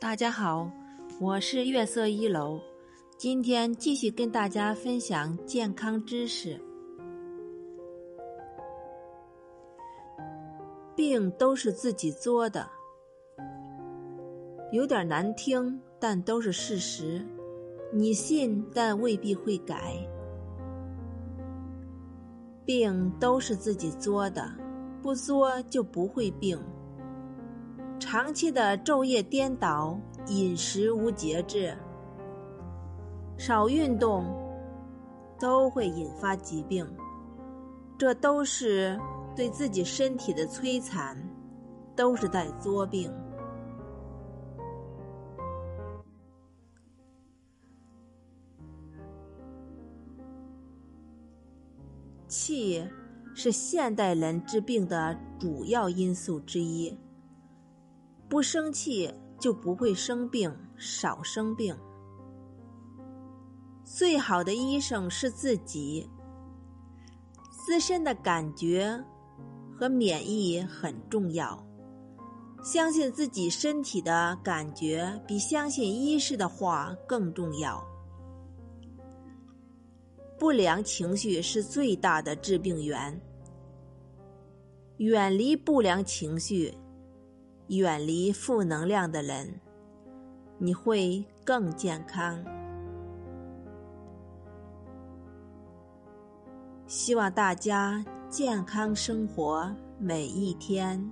大家好，我是月色一楼，今天继续跟大家分享健康知识。病都是自己作的，有点难听，但都是事实。你信，但未必会改。病都是自己作的，不作就不会病。长期的昼夜颠倒、饮食无节制、少运动，都会引发疾病。这都是对自己身体的摧残，都是在作病。气是现代人治病的主要因素之一。不生气就不会生病，少生病。最好的医生是自己，自身的感觉和免疫很重要。相信自己身体的感觉，比相信医师的话更重要。不良情绪是最大的致病源，远离不良情绪。远离负能量的人，你会更健康。希望大家健康生活每一天。